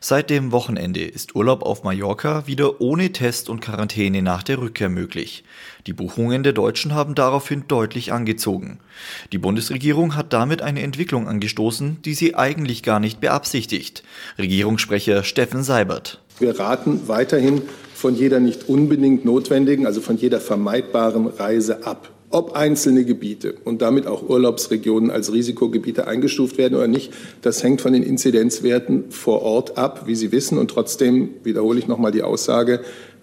Seit dem Wochenende ist Urlaub auf Mallorca wieder ohne Test und Quarantäne nach der Rückkehr möglich. Die Buchungen der Deutschen haben daraufhin deutlich angezogen. Die Bundesregierung hat damit eine Entwicklung angestoßen, die sie eigentlich gar nicht beabsichtigt. Regierungssprecher Steffen Seibert. Wir raten weiterhin von jeder nicht unbedingt notwendigen, also von jeder vermeidbaren Reise ab. Ob einzelne Gebiete und damit auch Urlaubsregionen als Risikogebiete eingestuft werden oder nicht, das hängt von den Inzidenzwerten vor Ort ab, wie Sie wissen. Und trotzdem wiederhole ich noch mal die Aussage,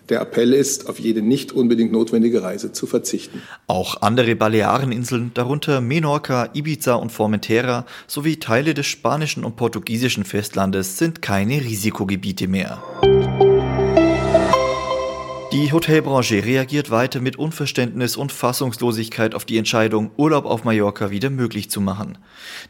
der Appell ist, auf jede nicht unbedingt notwendige Reise zu verzichten. Auch andere Baleareninseln, darunter Menorca, Ibiza und Formentera sowie Teile des spanischen und portugiesischen Festlandes sind keine Risikogebiete mehr. Die Hotelbranche reagiert weiter mit Unverständnis und Fassungslosigkeit auf die Entscheidung, Urlaub auf Mallorca wieder möglich zu machen.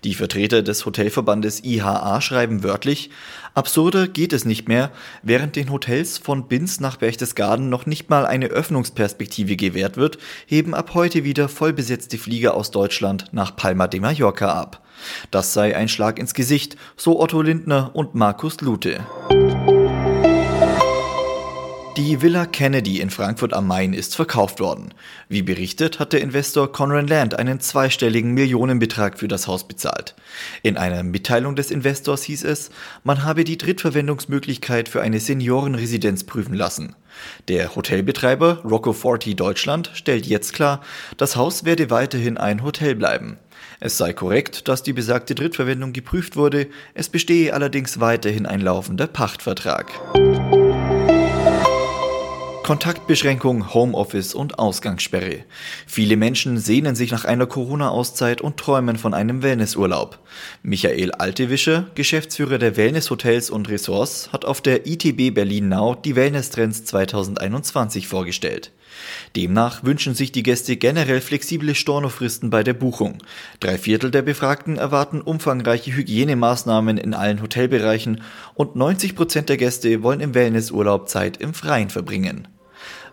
Die Vertreter des Hotelverbandes IHA schreiben wörtlich, absurder geht es nicht mehr, während den Hotels von Binz nach Berchtesgaden noch nicht mal eine Öffnungsperspektive gewährt wird, heben ab heute wieder vollbesetzte Flieger aus Deutschland nach Palma de Mallorca ab. Das sei ein Schlag ins Gesicht, so Otto Lindner und Markus Lute. Die Villa Kennedy in Frankfurt am Main ist verkauft worden. Wie berichtet, hat der Investor Conran Land einen zweistelligen Millionenbetrag für das Haus bezahlt. In einer Mitteilung des Investors hieß es, man habe die Drittverwendungsmöglichkeit für eine Seniorenresidenz prüfen lassen. Der Hotelbetreiber Rocco Forti Deutschland stellt jetzt klar, das Haus werde weiterhin ein Hotel bleiben. Es sei korrekt, dass die besagte Drittverwendung geprüft wurde, es bestehe allerdings weiterhin ein laufender Pachtvertrag. Kontaktbeschränkung, Homeoffice und Ausgangssperre. Viele Menschen sehnen sich nach einer Corona-Auszeit und träumen von einem Wellnessurlaub. Michael Altewischer, Geschäftsführer der Wellnesshotels und Ressorts, hat auf der ITB Berlin Now die Wellness-Trends 2021 vorgestellt. Demnach wünschen sich die Gäste generell flexible Stornofristen bei der Buchung. Drei Viertel der Befragten erwarten umfangreiche Hygienemaßnahmen in allen Hotelbereichen und 90 Prozent der Gäste wollen im Wellnessurlaub Zeit im Freien verbringen.